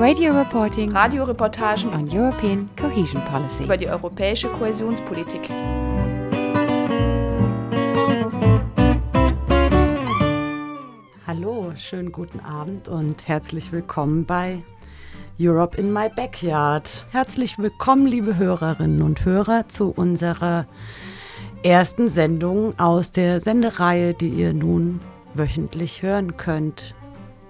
Radio reporting Radioreportagen on European cohesion policy. über die europäische Kohäsionspolitik. Hallo, schönen guten Abend und herzlich willkommen bei Europe in My Backyard. Herzlich willkommen, liebe Hörerinnen und Hörer, zu unserer ersten Sendung aus der Sendereihe, die ihr nun wöchentlich hören könnt.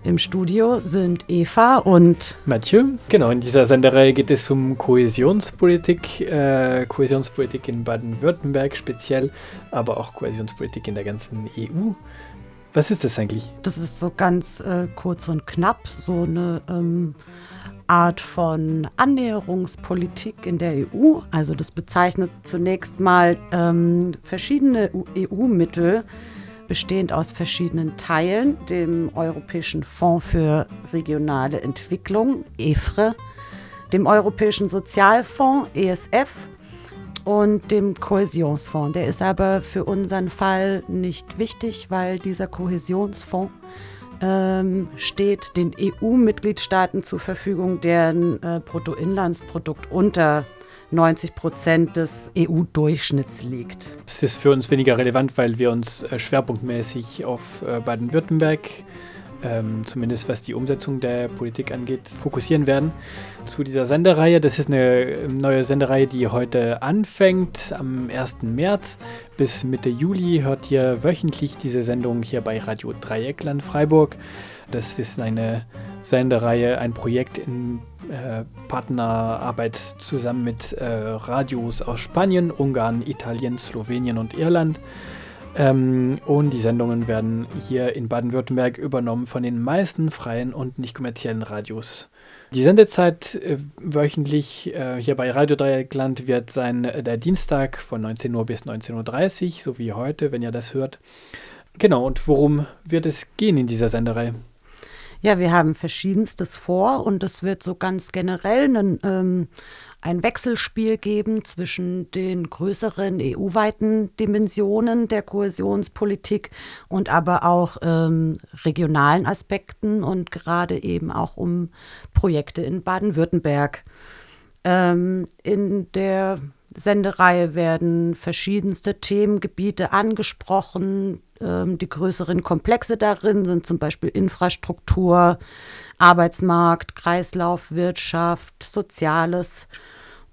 Im Studio sind Eva und Mathieu, genau, in dieser Sendereihe geht es um Kohäsionspolitik, äh, Kohäsionspolitik in Baden-Württemberg speziell, aber auch Kohäsionspolitik in der ganzen EU. Was ist das eigentlich? das ist so ganz äh, kurz und knapp, so eine ähm, Art von Annäherungspolitik in der EU. Also das bezeichnet zunächst mal ähm, verschiedene EU-Mittel, bestehend aus verschiedenen Teilen, dem Europäischen Fonds für regionale Entwicklung, EFRE, dem Europäischen Sozialfonds, ESF, und dem Kohäsionsfonds. Der ist aber für unseren Fall nicht wichtig, weil dieser Kohäsionsfonds ähm, steht den EU-Mitgliedstaaten zur Verfügung, deren äh, Bruttoinlandsprodukt unter 90 Prozent des EU-Durchschnitts liegt. Es ist für uns weniger relevant, weil wir uns äh, schwerpunktmäßig auf äh, Baden-Württemberg, ähm, zumindest was die Umsetzung der Politik angeht, fokussieren werden. Zu dieser Sendereihe, das ist eine ähm, neue Sendereihe, die heute anfängt, am 1. März bis Mitte Juli hört ihr wöchentlich diese Sendung hier bei Radio Dreieckland Freiburg. Das ist eine Sendereihe, ein Projekt in äh, Partnerarbeit zusammen mit äh, Radios aus Spanien, Ungarn, Italien, Slowenien und Irland. Ähm, und die Sendungen werden hier in Baden-Württemberg übernommen von den meisten freien und nicht kommerziellen Radios. Die Sendezeit äh, wöchentlich äh, hier bei Radio Dreieckland wird sein äh, der Dienstag von 19 Uhr bis 19.30 Uhr, so wie heute, wenn ihr das hört. Genau, und worum wird es gehen in dieser Senderei? Ja, wir haben verschiedenstes vor und es wird so ganz generell einen, ähm, ein Wechselspiel geben zwischen den größeren EU-weiten Dimensionen der Kohäsionspolitik und aber auch ähm, regionalen Aspekten und gerade eben auch um Projekte in Baden-Württemberg. Ähm, in der Sendereihe werden verschiedenste Themengebiete angesprochen. Ähm, die größeren Komplexe darin sind zum Beispiel Infrastruktur, Arbeitsmarkt, Kreislaufwirtschaft, Soziales.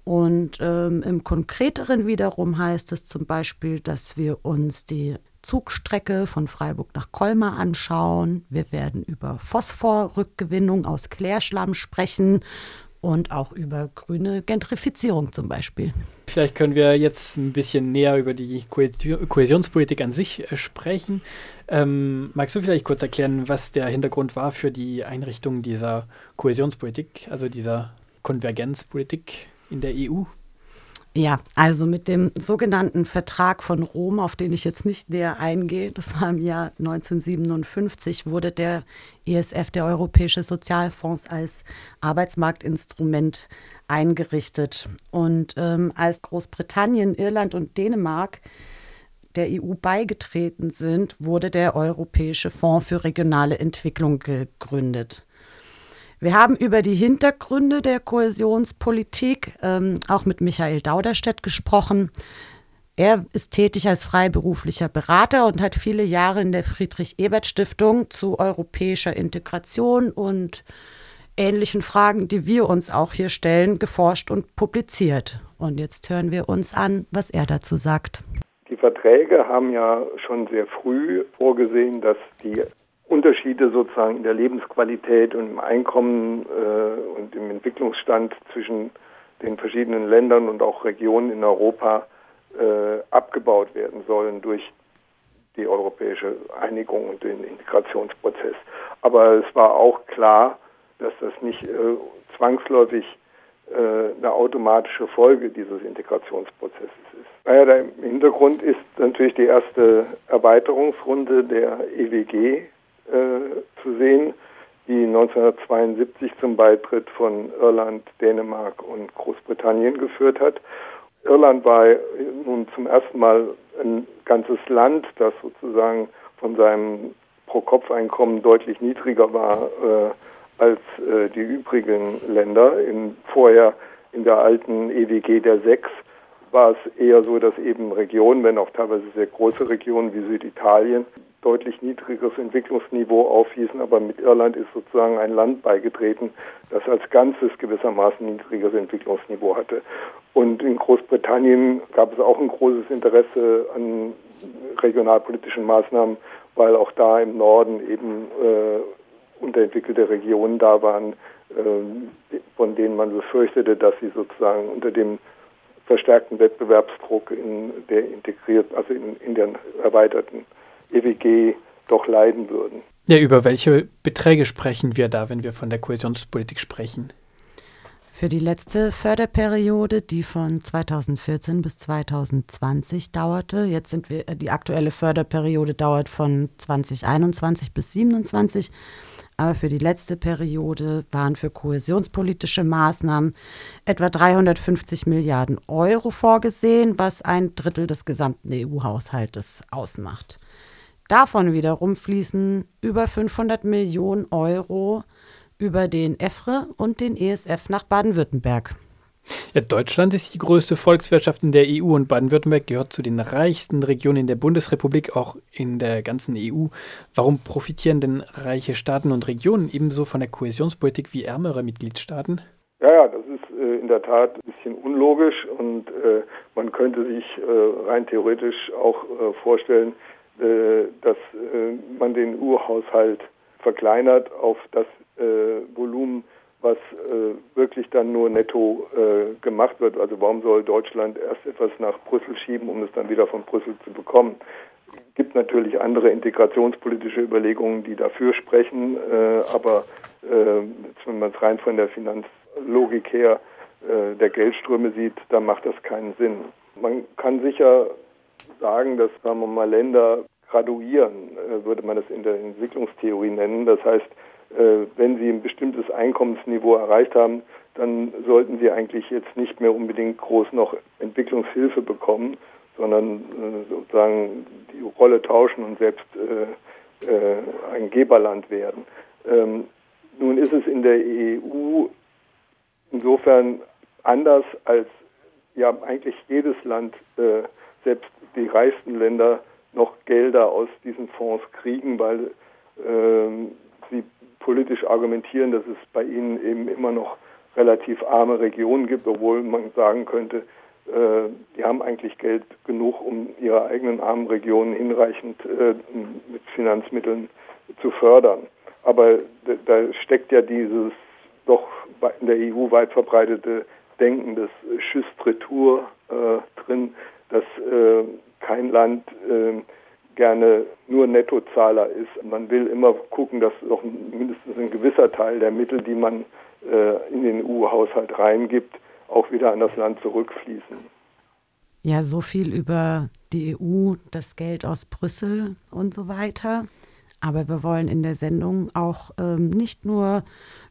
Und ähm, im Konkreteren wiederum heißt es zum Beispiel, dass wir uns die Zugstrecke von Freiburg nach Colmar anschauen. Wir werden über Phosphorrückgewinnung aus Klärschlamm sprechen und auch über grüne Gentrifizierung zum Beispiel. Vielleicht können wir jetzt ein bisschen näher über die Kohäsi- Kohäsionspolitik an sich äh, sprechen. Ähm, magst du vielleicht kurz erklären, was der Hintergrund war für die Einrichtung dieser Kohäsionspolitik, also dieser Konvergenzpolitik in der EU? Ja, also mit dem sogenannten Vertrag von Rom, auf den ich jetzt nicht näher eingehe, das war im Jahr 1957, wurde der ESF, der Europäische Sozialfonds, als Arbeitsmarktinstrument eingerichtet. Und ähm, als Großbritannien, Irland und Dänemark der EU beigetreten sind, wurde der Europäische Fonds für regionale Entwicklung gegründet. Wir haben über die Hintergründe der Kohäsionspolitik ähm, auch mit Michael Dauderstedt gesprochen. Er ist tätig als freiberuflicher Berater und hat viele Jahre in der Friedrich-Ebert-Stiftung zu europäischer Integration und ähnlichen Fragen, die wir uns auch hier stellen, geforscht und publiziert. Und jetzt hören wir uns an, was er dazu sagt. Die Verträge haben ja schon sehr früh vorgesehen, dass die Unterschiede sozusagen in der Lebensqualität und im Einkommen äh, und im Entwicklungsstand zwischen den verschiedenen Ländern und auch Regionen in Europa äh, abgebaut werden sollen durch die europäische Einigung und den Integrationsprozess. Aber es war auch klar, dass das nicht äh, zwangsläufig äh, eine automatische Folge dieses Integrationsprozesses ist. Naja, der Hintergrund ist natürlich die erste Erweiterungsrunde der EWG zu sehen, die 1972 zum Beitritt von Irland, Dänemark und Großbritannien geführt hat. Irland war nun zum ersten Mal ein ganzes Land, das sozusagen von seinem Pro-Kopf-Einkommen deutlich niedriger war äh, als äh, die übrigen Länder. In, vorher in der alten EWG der Sechs war es eher so, dass eben Regionen, wenn auch teilweise sehr große Regionen wie Süditalien, deutlich niedrigeres Entwicklungsniveau aufwiesen, aber mit Irland ist sozusagen ein Land beigetreten, das als Ganzes gewissermaßen niedrigeres Entwicklungsniveau hatte. Und in Großbritannien gab es auch ein großes Interesse an regionalpolitischen Maßnahmen, weil auch da im Norden eben äh, unterentwickelte Regionen da waren, äh, von denen man befürchtete, dass sie sozusagen unter dem verstärkten Wettbewerbsdruck in der integriert, also in, in der erweiterten EWG doch leiden würden. Ja, über welche Beträge sprechen wir da, wenn wir von der Kohäsionspolitik sprechen? Für die letzte Förderperiode, die von 2014 bis 2020 dauerte, jetzt sind wir, die aktuelle Förderperiode dauert von 2021 bis 2027, aber für die letzte Periode waren für kohäsionspolitische Maßnahmen etwa 350 Milliarden Euro vorgesehen, was ein Drittel des gesamten EU-Haushaltes ausmacht. Davon wiederum fließen über 500 Millionen Euro über den EFRE und den ESF nach Baden-Württemberg. Ja, Deutschland ist die größte Volkswirtschaft in der EU und Baden-Württemberg gehört zu den reichsten Regionen in der Bundesrepublik, auch in der ganzen EU. Warum profitieren denn reiche Staaten und Regionen ebenso von der Kohäsionspolitik wie ärmere Mitgliedstaaten? Ja, ja, das ist äh, in der Tat ein bisschen unlogisch und äh, man könnte sich äh, rein theoretisch auch äh, vorstellen, dass äh, man den Urhaushalt verkleinert auf das Volumen, was äh, wirklich dann nur netto äh, gemacht wird. Also warum soll Deutschland erst etwas nach Brüssel schieben, um es dann wieder von Brüssel zu bekommen? Es gibt natürlich andere integrationspolitische Überlegungen, die dafür sprechen, äh, aber wenn man es rein von der Finanzlogik her der Geldströme sieht, dann macht das keinen Sinn. Man kann sicher sagen, dass, sagen wir mal, Länder graduieren, würde man das in der Entwicklungstheorie nennen. Das heißt, äh, wenn sie ein bestimmtes Einkommensniveau erreicht haben, dann sollten sie eigentlich jetzt nicht mehr unbedingt groß noch Entwicklungshilfe bekommen, sondern äh, sozusagen die Rolle tauschen und selbst äh, äh, ein Geberland werden. Ähm, nun ist es in der EU insofern anders, als ja eigentlich jedes Land, äh, selbst die reichsten Länder, noch Gelder aus diesen Fonds kriegen, weil ähm, sie politisch argumentieren, dass es bei ihnen eben immer noch relativ arme Regionen gibt, obwohl man sagen könnte, äh, die haben eigentlich Geld genug, um ihre eigenen armen Regionen hinreichend äh, mit Finanzmitteln zu fördern. Aber da steckt ja dieses doch in der EU weit verbreitete Denken des Schüstretour äh, drin, dass äh, kein Land äh, gerne nur Nettozahler ist. Man will immer gucken, dass doch mindestens ein gewisser Teil der Mittel, die man äh, in den EU-Haushalt reingibt, auch wieder an das Land zurückfließen. Ja, so viel über die EU, das Geld aus Brüssel und so weiter. Aber wir wollen in der Sendung auch ähm, nicht nur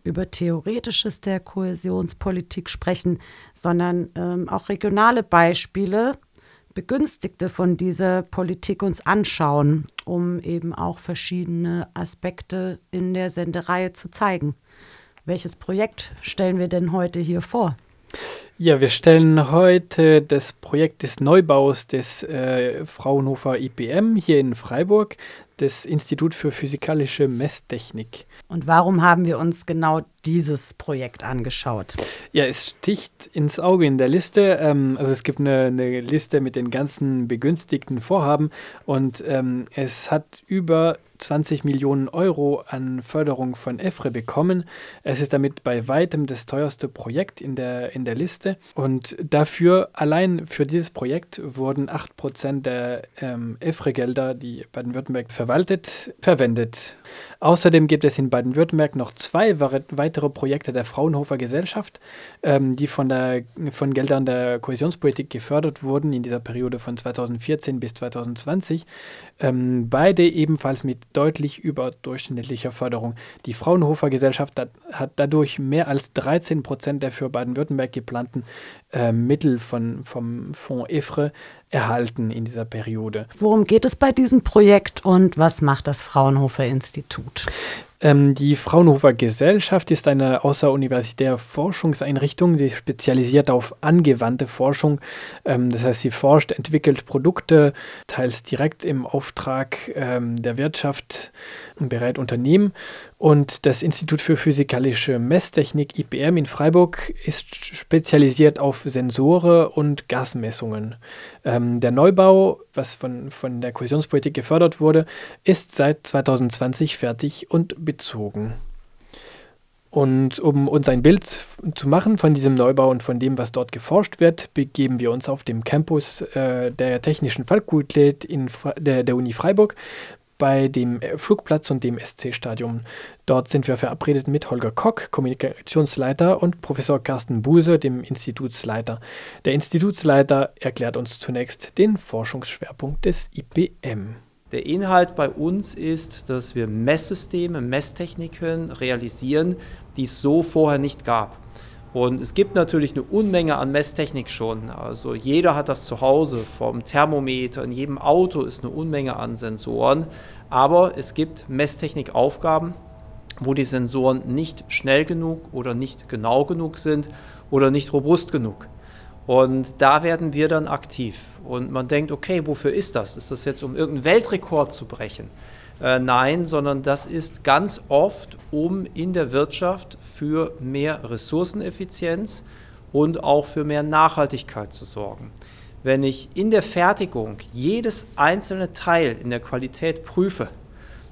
über Theoretisches der Kohäsionspolitik sprechen, sondern ähm, auch regionale Beispiele Begünstigte von dieser Politik uns anschauen, um eben auch verschiedene Aspekte in der Sendereihe zu zeigen. Welches Projekt stellen wir denn heute hier vor? Ja, wir stellen heute das Projekt des Neubaus des äh, Fraunhofer IPM hier in Freiburg das Institut für physikalische Messtechnik. Und warum haben wir uns genau dieses Projekt angeschaut? Ja, es sticht ins Auge in der Liste. Ähm, also es gibt eine, eine, Liste mit den ganzen begünstigten Vorhaben und ähm, es hat über 20 Millionen Euro an Förderung von EFRE bekommen. Es ist damit bei weitem das teuerste Projekt in der, in der Liste. Und dafür, allein für dieses Projekt, wurden 8% der ähm, EFRE-Gelder, die Baden-Württemberg verwaltet, verwendet. Außerdem gibt es in Baden-Württemberg noch zwei weitere Projekte der Fraunhofer Gesellschaft, ähm, die von, der, von Geldern der Kohäsionspolitik gefördert wurden in dieser Periode von 2014 bis 2020. Ähm, beide ebenfalls mit deutlich überdurchschnittlicher Förderung. Die Fraunhofer Gesellschaft hat, hat dadurch mehr als 13 Prozent der für Baden-Württemberg geplanten äh, Mittel von, vom Fonds EFRE erhalten in dieser Periode. Worum geht es bei diesem Projekt und was macht das Fraunhofer Institut? gut. Ähm, die Fraunhofer Gesellschaft ist eine außeruniversitäre Forschungseinrichtung, die spezialisiert auf angewandte Forschung. Ähm, das heißt, sie forscht, entwickelt Produkte, teils direkt im Auftrag ähm, der Wirtschaft und berät Unternehmen. Und das Institut für physikalische Messtechnik IPM in Freiburg ist spezialisiert auf Sensore und Gasmessungen. Ähm, der Neubau, was von, von der Kohäsionspolitik gefördert wurde, ist seit 2020 fertig und bezogen. Und um uns ein Bild zu machen von diesem Neubau und von dem, was dort geforscht wird, begeben wir uns auf dem Campus äh, der Technischen Fakultät in der, der Uni Freiburg bei dem Flugplatz und dem SC-Stadion. Dort sind wir verabredet mit Holger Kock, Kommunikationsleiter, und Professor Carsten Buse, dem Institutsleiter. Der Institutsleiter erklärt uns zunächst den Forschungsschwerpunkt des IPM. Der Inhalt bei uns ist, dass wir Messsysteme, Messtechniken realisieren, die es so vorher nicht gab. Und es gibt natürlich eine Unmenge an Messtechnik schon. Also jeder hat das zu Hause, vom Thermometer, in jedem Auto ist eine Unmenge an Sensoren. Aber es gibt Messtechnikaufgaben, wo die Sensoren nicht schnell genug oder nicht genau genug sind oder nicht robust genug. Und da werden wir dann aktiv. Und man denkt, okay, wofür ist das? Ist das jetzt, um irgendeinen Weltrekord zu brechen? Äh, nein, sondern das ist ganz oft, um in der Wirtschaft für mehr Ressourceneffizienz und auch für mehr Nachhaltigkeit zu sorgen. Wenn ich in der Fertigung jedes einzelne Teil in der Qualität prüfe,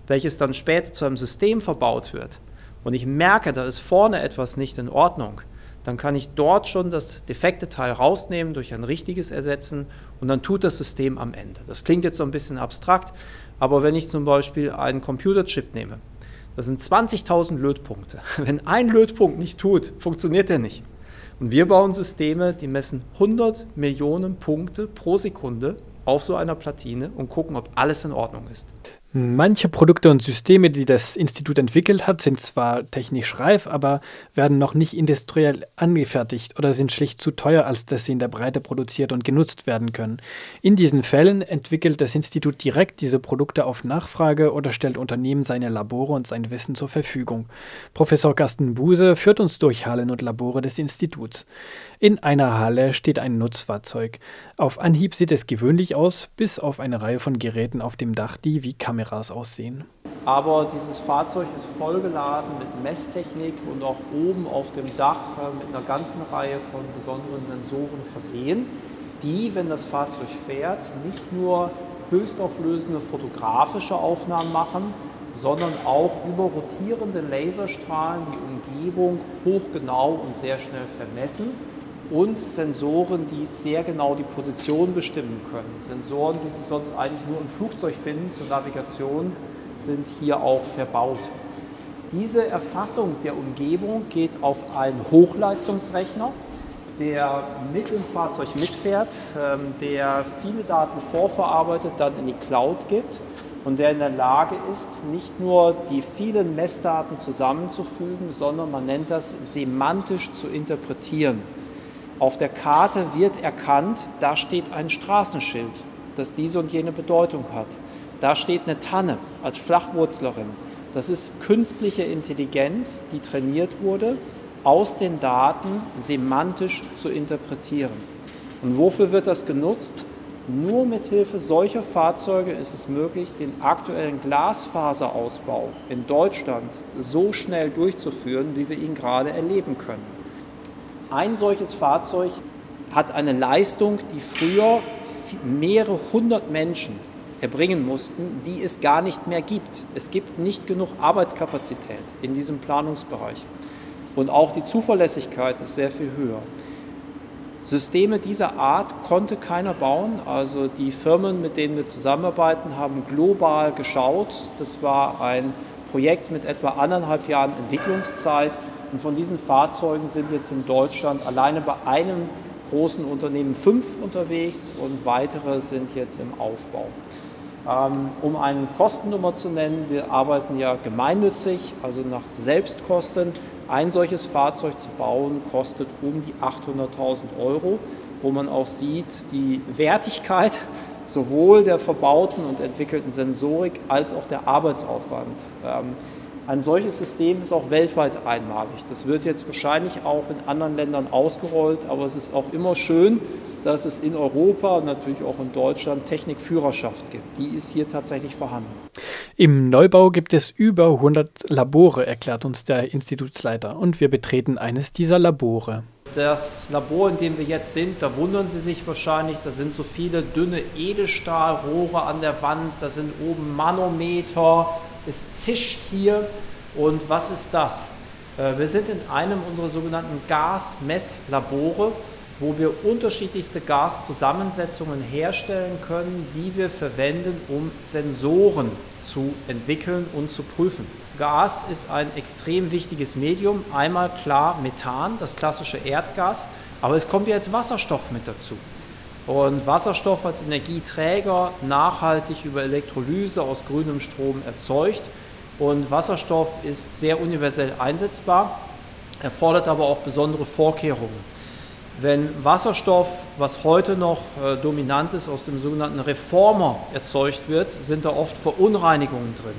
welches dann später zu einem System verbaut wird, und ich merke, da ist vorne etwas nicht in Ordnung, dann kann ich dort schon das defekte Teil rausnehmen, durch ein richtiges ersetzen und dann tut das System am Ende. Das klingt jetzt so ein bisschen abstrakt, aber wenn ich zum Beispiel einen Computerchip nehme, das sind 20.000 Lötpunkte. Wenn ein Lötpunkt nicht tut, funktioniert der nicht. Und wir bauen Systeme, die messen 100 Millionen Punkte pro Sekunde auf so einer Platine und gucken, ob alles in Ordnung ist. Manche Produkte und Systeme, die das Institut entwickelt hat, sind zwar technisch reif, aber werden noch nicht industriell angefertigt oder sind schlicht zu teuer, als dass sie in der Breite produziert und genutzt werden können. In diesen Fällen entwickelt das Institut direkt diese Produkte auf Nachfrage oder stellt Unternehmen seine Labore und sein Wissen zur Verfügung. Professor Carsten Buse führt uns durch Hallen und Labore des Instituts. In einer Halle steht ein Nutzfahrzeug. Auf Anhieb sieht es gewöhnlich aus, bis auf eine Reihe von Geräten auf dem Dach, die wie Kameras aussehen. Aber dieses Fahrzeug ist vollgeladen mit Messtechnik und auch oben auf dem Dach äh, mit einer ganzen Reihe von besonderen Sensoren versehen, die, wenn das Fahrzeug fährt, nicht nur höchstauflösende fotografische Aufnahmen machen, sondern auch über rotierende Laserstrahlen die Umgebung hochgenau und sehr schnell vermessen und Sensoren, die sehr genau die Position bestimmen können. Sensoren, die Sie sonst eigentlich nur im Flugzeug finden zur Navigation, sind hier auch verbaut. Diese Erfassung der Umgebung geht auf einen Hochleistungsrechner, der mit dem Fahrzeug mitfährt, ähm, der viele Daten vorverarbeitet, dann in die Cloud gibt und der in der Lage ist, nicht nur die vielen Messdaten zusammenzufügen, sondern man nennt das semantisch zu interpretieren. Auf der Karte wird erkannt, da steht ein Straßenschild, das diese und jene Bedeutung hat. Da steht eine Tanne als Flachwurzlerin. Das ist künstliche Intelligenz, die trainiert wurde, aus den Daten semantisch zu interpretieren. Und wofür wird das genutzt? Nur mit Hilfe solcher Fahrzeuge ist es möglich, den aktuellen Glasfaserausbau in Deutschland so schnell durchzuführen, wie wir ihn gerade erleben können. Ein solches Fahrzeug hat eine Leistung, die früher mehrere hundert Menschen erbringen mussten, die es gar nicht mehr gibt. Es gibt nicht genug Arbeitskapazität in diesem Planungsbereich. Und auch die Zuverlässigkeit ist sehr viel höher. Systeme dieser Art konnte keiner bauen. Also die Firmen, mit denen wir zusammenarbeiten, haben global geschaut. Das war ein Projekt mit etwa anderthalb Jahren Entwicklungszeit. Und von diesen Fahrzeugen sind jetzt in Deutschland alleine bei einem großen Unternehmen fünf unterwegs und weitere sind jetzt im Aufbau. Ähm, um eine Kostennummer zu nennen, wir arbeiten ja gemeinnützig, also nach Selbstkosten. Ein solches Fahrzeug zu bauen kostet um die 800.000 Euro, wo man auch sieht, die Wertigkeit sowohl der verbauten und entwickelten Sensorik als auch der Arbeitsaufwand. Ein solches System ist auch weltweit einmalig. Das wird jetzt wahrscheinlich auch in anderen Ländern ausgerollt, aber es ist auch immer schön, dass es in Europa und natürlich auch in Deutschland Technikführerschaft gibt. Die ist hier tatsächlich vorhanden. Im Neubau gibt es über 100 Labore, erklärt uns der Institutsleiter, und wir betreten eines dieser Labore. Das Labor, in dem wir jetzt sind, da wundern Sie sich wahrscheinlich, da sind so viele dünne Edelstahlrohre an der Wand, da sind oben Manometer, es zischt hier. Und was ist das? Äh, wir sind in einem unserer sogenannten Gasmesslabore wo wir unterschiedlichste Gaszusammensetzungen herstellen können, die wir verwenden, um Sensoren zu entwickeln und zu prüfen. Gas ist ein extrem wichtiges Medium. Einmal klar Methan, das klassische Erdgas, aber es kommt jetzt Wasserstoff mit dazu. Und Wasserstoff als Energieträger nachhaltig über Elektrolyse aus grünem Strom erzeugt. Und Wasserstoff ist sehr universell einsetzbar, erfordert aber auch besondere Vorkehrungen. Wenn Wasserstoff, was heute noch äh, dominant ist, aus dem sogenannten Reformer erzeugt wird, sind da oft Verunreinigungen drin.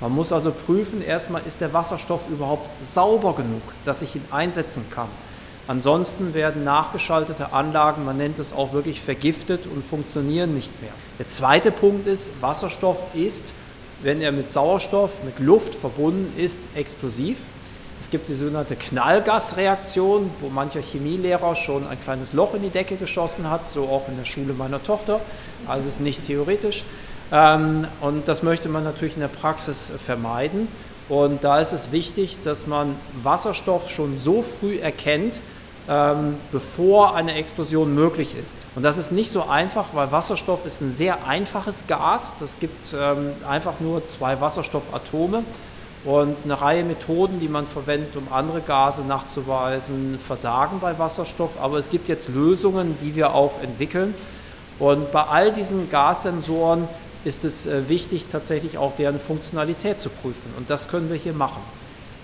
Man muss also prüfen, erstmal ist der Wasserstoff überhaupt sauber genug, dass ich ihn einsetzen kann. Ansonsten werden nachgeschaltete Anlagen, man nennt es auch wirklich vergiftet und funktionieren nicht mehr. Der zweite Punkt ist, Wasserstoff ist, wenn er mit Sauerstoff, mit Luft verbunden ist, explosiv. Es gibt die sogenannte Knallgasreaktion, wo mancher Chemielehrer schon ein kleines Loch in die Decke geschossen hat, so auch in der Schule meiner Tochter. Also es ist nicht theoretisch. Ähm, und das möchte man natürlich in der Praxis vermeiden. Und da ist es wichtig, dass man Wasserstoff schon so früh erkennt, ähm, bevor eine Explosion möglich ist. Und das ist nicht so einfach, weil Wasserstoff ist ein sehr einfaches Gas. Es gibt ähm, einfach nur zwei Wasserstoffatome und eine Reihe Methoden, die man verwendet, um andere Gase nachzuweisen, versagen bei Wasserstoff. Aber es gibt jetzt Lösungen, die wir auch entwickeln. Und bei all diesen Gassensoren ist es äh, wichtig, tatsächlich auch deren Funktionalität zu prüfen. Und das können wir hier machen.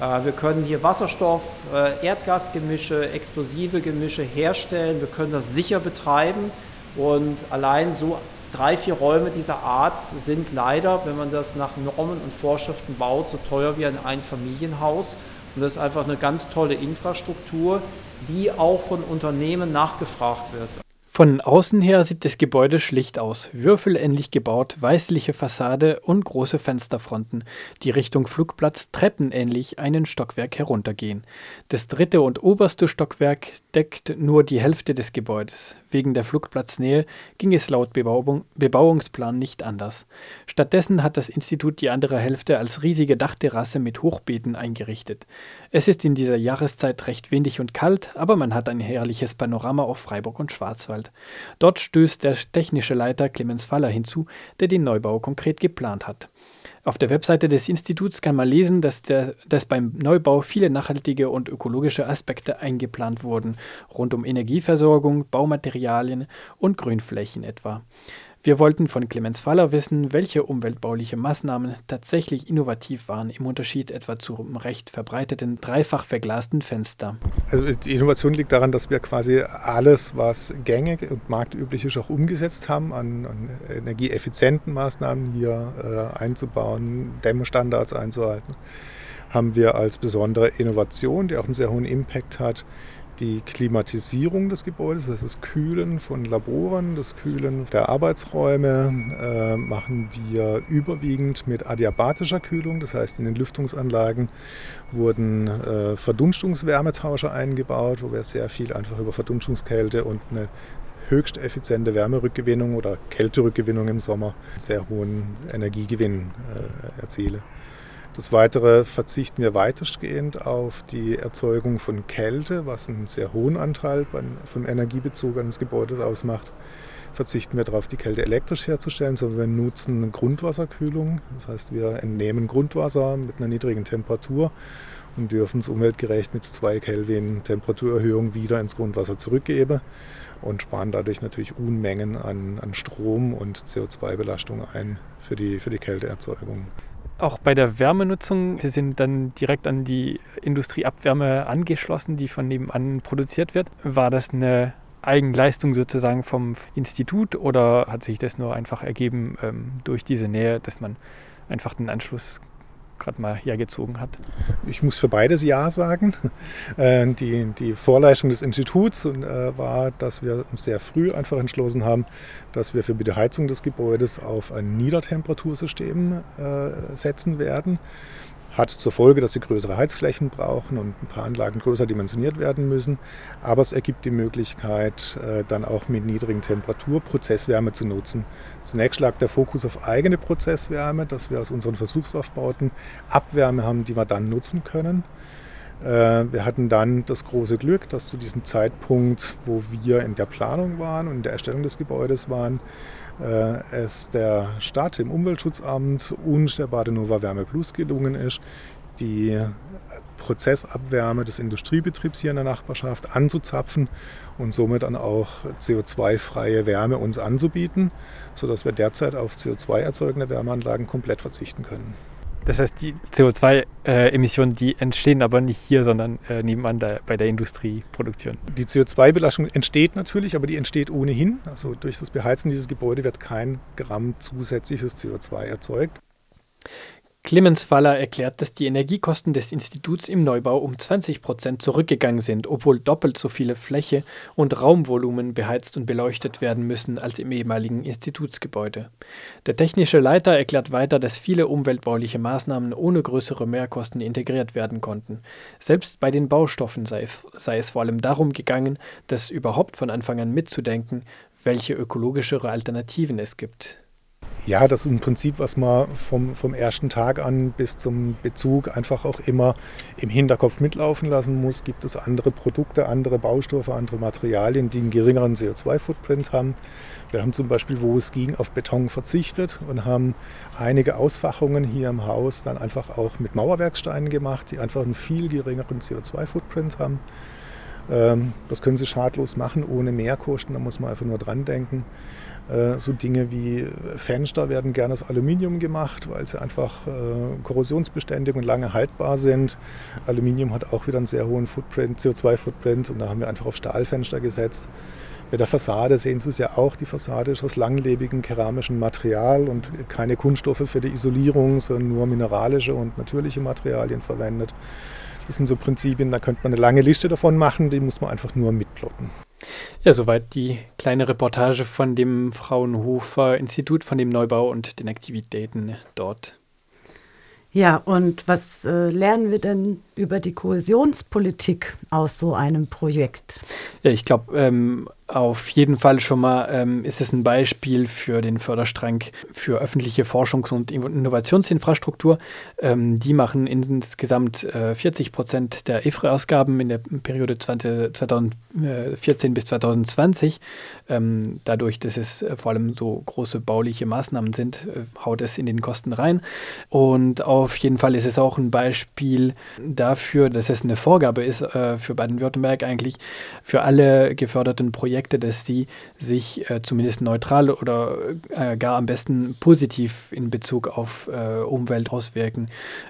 Äh, wir können hier Wasserstoff, äh, Erdgasgemische, explosive Gemische herstellen. Wir können das sicher betreiben. Und allein so drei, vier Räume dieser Art sind leider, wenn man das nach Normen und Vorschriften baut, so teuer wie ein Einfamilienhaus. Und das ist einfach eine ganz tolle Infrastruktur, die auch von Unternehmen nachgefragt wird. Von außen her sieht das Gebäude schlicht aus, würfelähnlich gebaut, weißliche Fassade und große Fensterfronten, die Richtung Flugplatz treppenähnlich einen Stockwerk heruntergehen. Das dritte und oberste Stockwerk deckt nur die Hälfte des Gebäudes. Wegen der Flugplatznähe ging es laut Bebauung, Bebauungsplan nicht anders. Stattdessen hat das Institut die andere Hälfte als riesige Dachterrasse mit Hochbeeten eingerichtet. Es ist in dieser Jahreszeit recht windig und kalt, aber man hat ein herrliches Panorama auf Freiburg und Schwarzwald. Dort stößt der technische Leiter Clemens Faller hinzu, der den Neubau konkret geplant hat. Auf der Webseite des Instituts kann man lesen, dass, der, dass beim Neubau viele nachhaltige und ökologische Aspekte eingeplant wurden, rund um Energieversorgung, Baumaterialien und Grünflächen etwa. Wir wollten von Clemens Faller wissen, welche umweltbauliche Maßnahmen tatsächlich innovativ waren, im Unterschied etwa zum recht verbreiteten dreifach verglasten Fenster. Also die Innovation liegt daran, dass wir quasi alles, was gängig und marktüblich ist, auch umgesetzt haben, an, an energieeffizienten Maßnahmen hier äh, einzubauen, Dämmstandards einzuhalten, haben wir als besondere Innovation, die auch einen sehr hohen Impact hat, die Klimatisierung des Gebäudes, das ist Kühlen von Laboren, das Kühlen der Arbeitsräume äh, machen wir überwiegend mit adiabatischer Kühlung. Das heißt, in den Lüftungsanlagen wurden äh, Verdunstungswärmetauscher eingebaut, wo wir sehr viel einfach über Verdunstungskälte und eine höchst effiziente Wärmerückgewinnung oder Kälterückgewinnung im Sommer sehr hohen Energiegewinn äh, erziele. Das Weitere verzichten wir weitestgehend auf die Erzeugung von Kälte, was einen sehr hohen Anteil vom Energiebezug eines Gebäudes ausmacht. Verzichten wir darauf, die Kälte elektrisch herzustellen, sondern wir nutzen Grundwasserkühlung. Das heißt, wir entnehmen Grundwasser mit einer niedrigen Temperatur und dürfen es umweltgerecht mit 2 Kelvin Temperaturerhöhung wieder ins Grundwasser zurückgeben und sparen dadurch natürlich Unmengen an, an Strom und CO2-Belastung ein für die, für die Kälteerzeugung auch bei der Wärmenutzung, Sie sind dann direkt an die Industrieabwärme angeschlossen, die von nebenan produziert wird. War das eine Eigenleistung sozusagen vom Institut oder hat sich das nur einfach ergeben ähm, durch diese Nähe, dass man einfach den Anschluss gerade mal hergezogen hat? Ich muss für beides Ja sagen. Äh, die, die Vorleistung des Instituts äh, war, dass wir uns sehr früh einfach entschlossen haben, dass wir für die Heizung des Gebäudes auf ein Niedertemperatursystem äh, setzen werden hat zur Folge, dass sie größere Heizflächen brauchen und ein paar Anlagen größer dimensioniert werden müssen. Aber es ergibt die Möglichkeit, äh, dann auch mit niedrigen Temperatur Prozesswärme zu nutzen. Zunächst lag der Fokus auf eigene Prozesswärme, dass wir aus unseren Versuchsaufbauten Abwärme haben, die wir dann nutzen können. Äh, wir hatten dann das große Glück, dass zu diesem Zeitpunkt, wo wir in der Planung waren und in der Erstellung des Gebäudes waren, es der Stadt im Umweltschutzamt und der Badenova Wärme Plus gelungen ist, die Prozessabwärme des Industriebetriebs hier in der Nachbarschaft anzuzapfen und somit dann auch CO2-freie Wärme uns anzubieten, sodass wir derzeit auf CO2 erzeugende Wärmeanlagen komplett verzichten können. Das heißt, die CO2-Emissionen, die entstehen aber nicht hier, sondern äh, nebenan da, bei der Industrieproduktion. Die CO2-Belastung entsteht natürlich, aber die entsteht ohnehin. Also durch das Beheizen dieses Gebäudes wird kein Gramm zusätzliches CO2 erzeugt. Clemens Faller erklärt, dass die Energiekosten des Instituts im Neubau um 20 Prozent zurückgegangen sind, obwohl doppelt so viele Fläche und Raumvolumen beheizt und beleuchtet werden müssen als im ehemaligen Institutsgebäude. Der technische Leiter erklärt weiter, dass viele umweltbauliche Maßnahmen ohne größere Mehrkosten integriert werden konnten. Selbst bei den Baustoffen sei, sei es vor allem darum gegangen, das überhaupt von Anfang an mitzudenken, welche ökologischere Alternativen es gibt. Ja, das ist ein Prinzip, was man vom, vom ersten Tag an bis zum Bezug einfach auch immer im Hinterkopf mitlaufen lassen muss. Gibt es andere Produkte, andere Baustoffe, andere Materialien, die einen geringeren CO2-Footprint haben? Wir haben zum Beispiel, wo es ging, auf Beton verzichtet und haben einige Ausfachungen hier im Haus dann einfach auch mit Mauerwerksteinen gemacht, die einfach einen viel geringeren CO2-Footprint haben. Ähm, das können Sie schadlos machen, ohne Mehrkosten, da muss man einfach nur dran denken. Äh, so Dinge wie Fenster werden gerne aus Aluminium gemacht, weil sie einfach äh, korrosionsbeständig und lange haltbar sind. Aluminium hat auch wieder einen sehr hohen Footprint, CO2-Footprint und da haben wir einfach auf Stahlfenster gesetzt. Bei der Fassade sehen Sie es ja auch, die Fassade ist aus langlebigem keramischem Material und keine Kunststoffe für die Isolierung, sondern nur mineralische und natürliche Materialien verwendet. Das sind so Prinzipien, da könnte man eine lange Liste davon machen, die muss man einfach nur mitplotten. Ja, soweit die kleine Reportage von dem Fraunhofer Institut, von dem Neubau und den Aktivitäten dort. Ja, und was äh, lernen wir denn über die Kohäsionspolitik aus so einem Projekt? Ja, ich glaube, ähm, auf jeden Fall schon mal ähm, ist es ein Beispiel für den Förderstrang für öffentliche Forschungs- und Innovationsinfrastruktur. Ähm, die machen insgesamt äh, 40 Prozent der EFRE-Ausgaben in der Periode 20, 2014 bis 2020. Ähm, dadurch, dass es äh, vor allem so große bauliche Maßnahmen sind, äh, haut es in den Kosten rein. Und auf jeden Fall ist es auch ein Beispiel dafür, dass es eine Vorgabe ist äh, für Baden-Württemberg eigentlich für alle geförderten Projekte Projekte, dass die sich äh, zumindest neutral oder äh, gar am besten positiv in Bezug auf äh, Umwelt auswirken.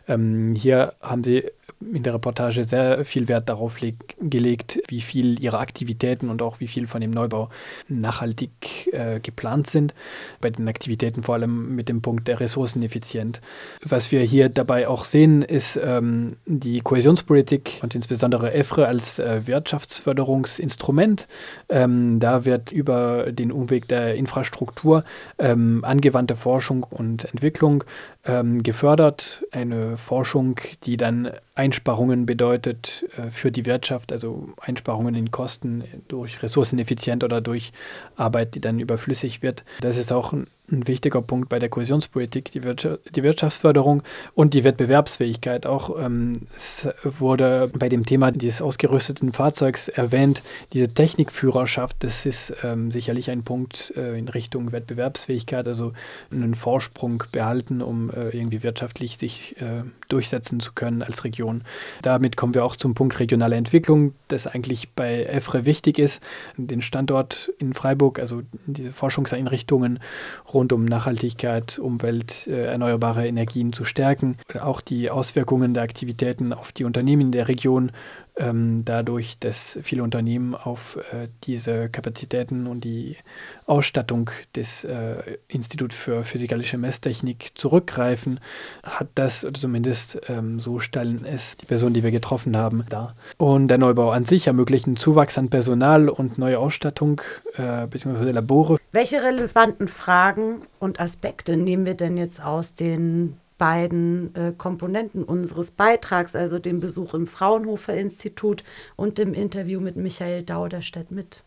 Ähm, hier haben sie in der Reportage sehr viel Wert darauf gelegt, wie viel ihrer Aktivitäten und auch wie viel von dem Neubau nachhaltig äh, geplant sind. Bei den Aktivitäten vor allem mit dem Punkt der Ressourceneffizienz. Was wir hier dabei auch sehen, ist ähm, die Kohäsionspolitik und insbesondere EFRE als äh, Wirtschaftsförderungsinstrument. Ähm, da wird über den Umweg der Infrastruktur ähm, angewandte Forschung und Entwicklung ähm, gefördert. Eine Forschung, die dann Einsparungen bedeutet äh, für die Wirtschaft, also Einsparungen in Kosten durch Ressourceneffizient oder durch Arbeit, die dann überflüssig wird. Das ist auch ein ein wichtiger Punkt bei der Kohäsionspolitik, die, Wirtschaft, die Wirtschaftsförderung und die Wettbewerbsfähigkeit. Auch ähm, es wurde bei dem Thema dieses ausgerüsteten Fahrzeugs erwähnt, diese Technikführerschaft, das ist ähm, sicherlich ein Punkt äh, in Richtung Wettbewerbsfähigkeit, also einen Vorsprung behalten, um irgendwie wirtschaftlich sich äh, durchsetzen zu können als Region. Damit kommen wir auch zum Punkt regionale Entwicklung, das eigentlich bei EFRE wichtig ist, den Standort in Freiburg, also diese Forschungseinrichtungen rund um Nachhaltigkeit, Umwelt, äh, erneuerbare Energien zu stärken. Auch die Auswirkungen der Aktivitäten auf die Unternehmen der Region ähm, dadurch, dass viele Unternehmen auf äh, diese Kapazitäten und die Ausstattung des äh, Instituts für physikalische Messtechnik zurückgreifen, hat das, zumindest ähm, so stellen es die Personen, die wir getroffen haben, dar. Und der Neubau an sich ermöglicht einen Zuwachs an Personal und neue Ausstattung äh, bzw. Labore. Welche relevanten Fragen und Aspekte nehmen wir denn jetzt aus den beiden äh, Komponenten unseres Beitrags, also dem Besuch im Fraunhofer Institut und dem Interview mit Michael Dauderstedt mit?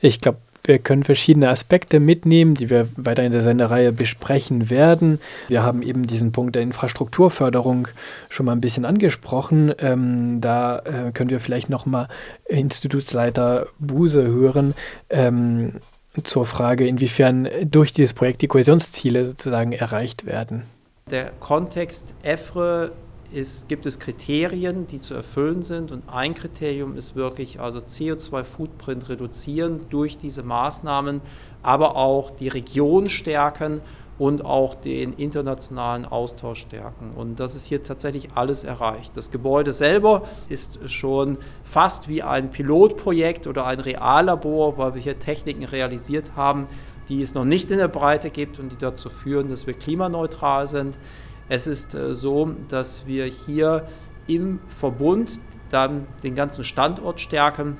Ich glaube, wir können verschiedene Aspekte mitnehmen, die wir weiter in der Sendereihe besprechen werden. Wir haben eben diesen Punkt der Infrastrukturförderung schon mal ein bisschen angesprochen. Ähm, da äh, können wir vielleicht noch mal Institutsleiter Buse hören. Ähm, zur Frage, inwiefern durch dieses Projekt die Kohäsionsziele sozusagen erreicht werden. Der Kontext EFRE ist, gibt es Kriterien, die zu erfüllen sind und ein Kriterium ist wirklich also CO2-Footprint reduzieren durch diese Maßnahmen, aber auch die Region stärken und auch den internationalen Austausch stärken. Und das ist hier tatsächlich alles erreicht. Das Gebäude selber ist schon fast wie ein Pilotprojekt oder ein Reallabor, weil wir hier Techniken realisiert haben, die es noch nicht in der Breite gibt und die dazu führen, dass wir klimaneutral sind. Es ist äh, so, dass wir hier im Verbund dann den ganzen Standort stärken.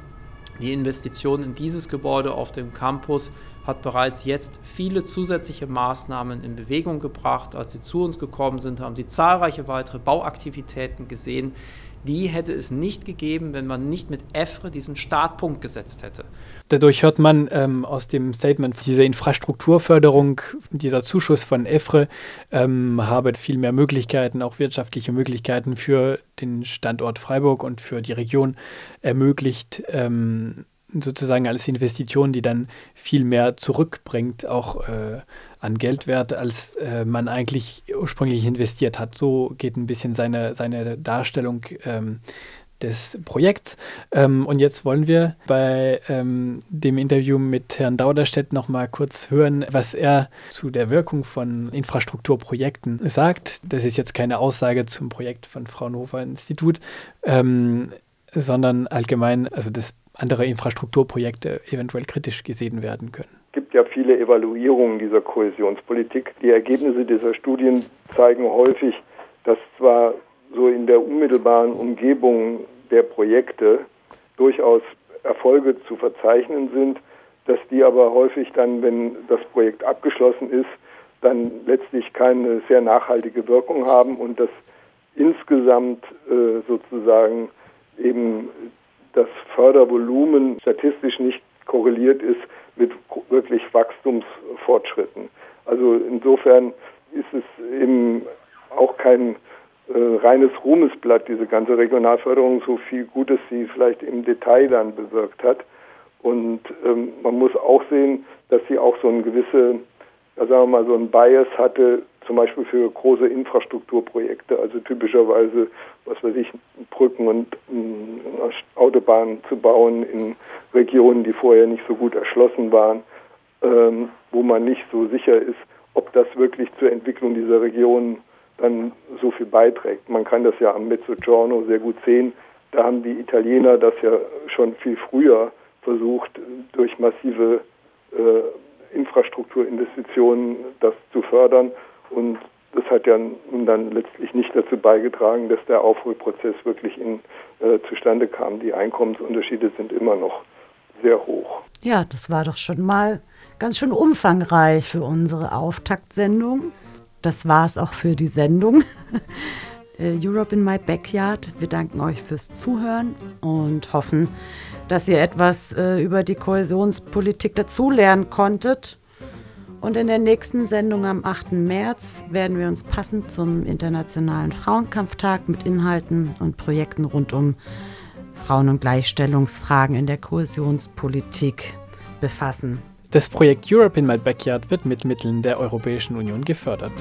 Die Investition in dieses Gebäude auf dem Campus hat bereits jetzt viele zusätzliche Maßnahmen in Bewegung gebracht. Als sie zu uns gekommen sind, haben sie zahlreiche weitere Bauaktivitäten gesehen, die hätte es nicht gegeben, wenn man nicht mit EFRE diesen Startpunkt gesetzt hätte. Dadurch hört man ähm, aus dem Statement, diese Infrastrukturförderung, dieser Zuschuss von EFRE ähm, habe viel mehr Möglichkeiten, auch wirtschaftliche Möglichkeiten für den Standort Freiburg und für die Region ermöglicht. Ähm, sozusagen als Investition, die dann viel mehr zurückbringt, auch äh, an Geldwert, als äh, man eigentlich ursprünglich investiert hat. So geht ein bisschen seine, seine Darstellung ähm, des Projekts. Ähm, und jetzt wollen wir bei ähm, dem Interview mit Herrn Dauderstedt noch mal kurz hören, was er zu der Wirkung von Infrastrukturprojekten sagt. Das ist jetzt keine Aussage zum Projekt von Fraunhofer Institut, ähm, sondern allgemein, also das andere Infrastrukturprojekte eventuell kritisch gesehen werden können. Es gibt ja viele Evaluierungen dieser Kohäsionspolitik. Die Ergebnisse dieser Studien zeigen häufig, dass zwar so in der unmittelbaren Umgebung der Projekte durchaus Erfolge zu verzeichnen sind, dass die aber häufig dann, wenn das Projekt abgeschlossen ist, dann letztlich keine sehr nachhaltige Wirkung haben und dass insgesamt äh, sozusagen eben das Fördervolumen statistisch nicht korreliert ist mit wirklich Wachstumsfortschritten. Also insofern ist es eben auch kein äh, reines Ruhmesblatt, diese ganze Regionalförderung, so viel Gutes sie vielleicht im Detail dann bewirkt hat. Und ähm, man muss auch sehen, dass sie auch so ein gewisse, ja, sagen wir mal, so ein Bias hatte zum Beispiel für große Infrastrukturprojekte, also typischerweise, was weiß ich, Brücken und äh, Autobahnen zu bauen in Regionen, die vorher nicht so gut erschlossen waren, ähm, wo man nicht so sicher ist, ob das wirklich zur Entwicklung dieser Region dann so viel beiträgt. Man kann das ja am Mezzogiorno sehr gut sehen. Da haben die Italiener das ja schon viel früher versucht, durch massive äh, Infrastrukturinvestitionen das zu fördern. Und das hat ja nun dann letztlich nicht dazu beigetragen, dass der Aufholprozess wirklich in, äh, zustande kam. Die Einkommensunterschiede sind immer noch sehr hoch. Ja, das war doch schon mal ganz schön umfangreich für unsere Auftaktsendung. das war es auch für die Sendung. Äh, Europe in My Backyard. Wir danken euch fürs Zuhören und hoffen, dass ihr etwas äh, über die Kohäsionspolitik dazulernen konntet. Und in der nächsten Sendung am 8. März werden wir uns passend zum Internationalen Frauenkampftag mit Inhalten und Projekten rund um Frauen- und Gleichstellungsfragen in der Kohäsionspolitik befassen. Das Projekt Europe in My Backyard wird mit Mitteln der Europäischen Union gefördert.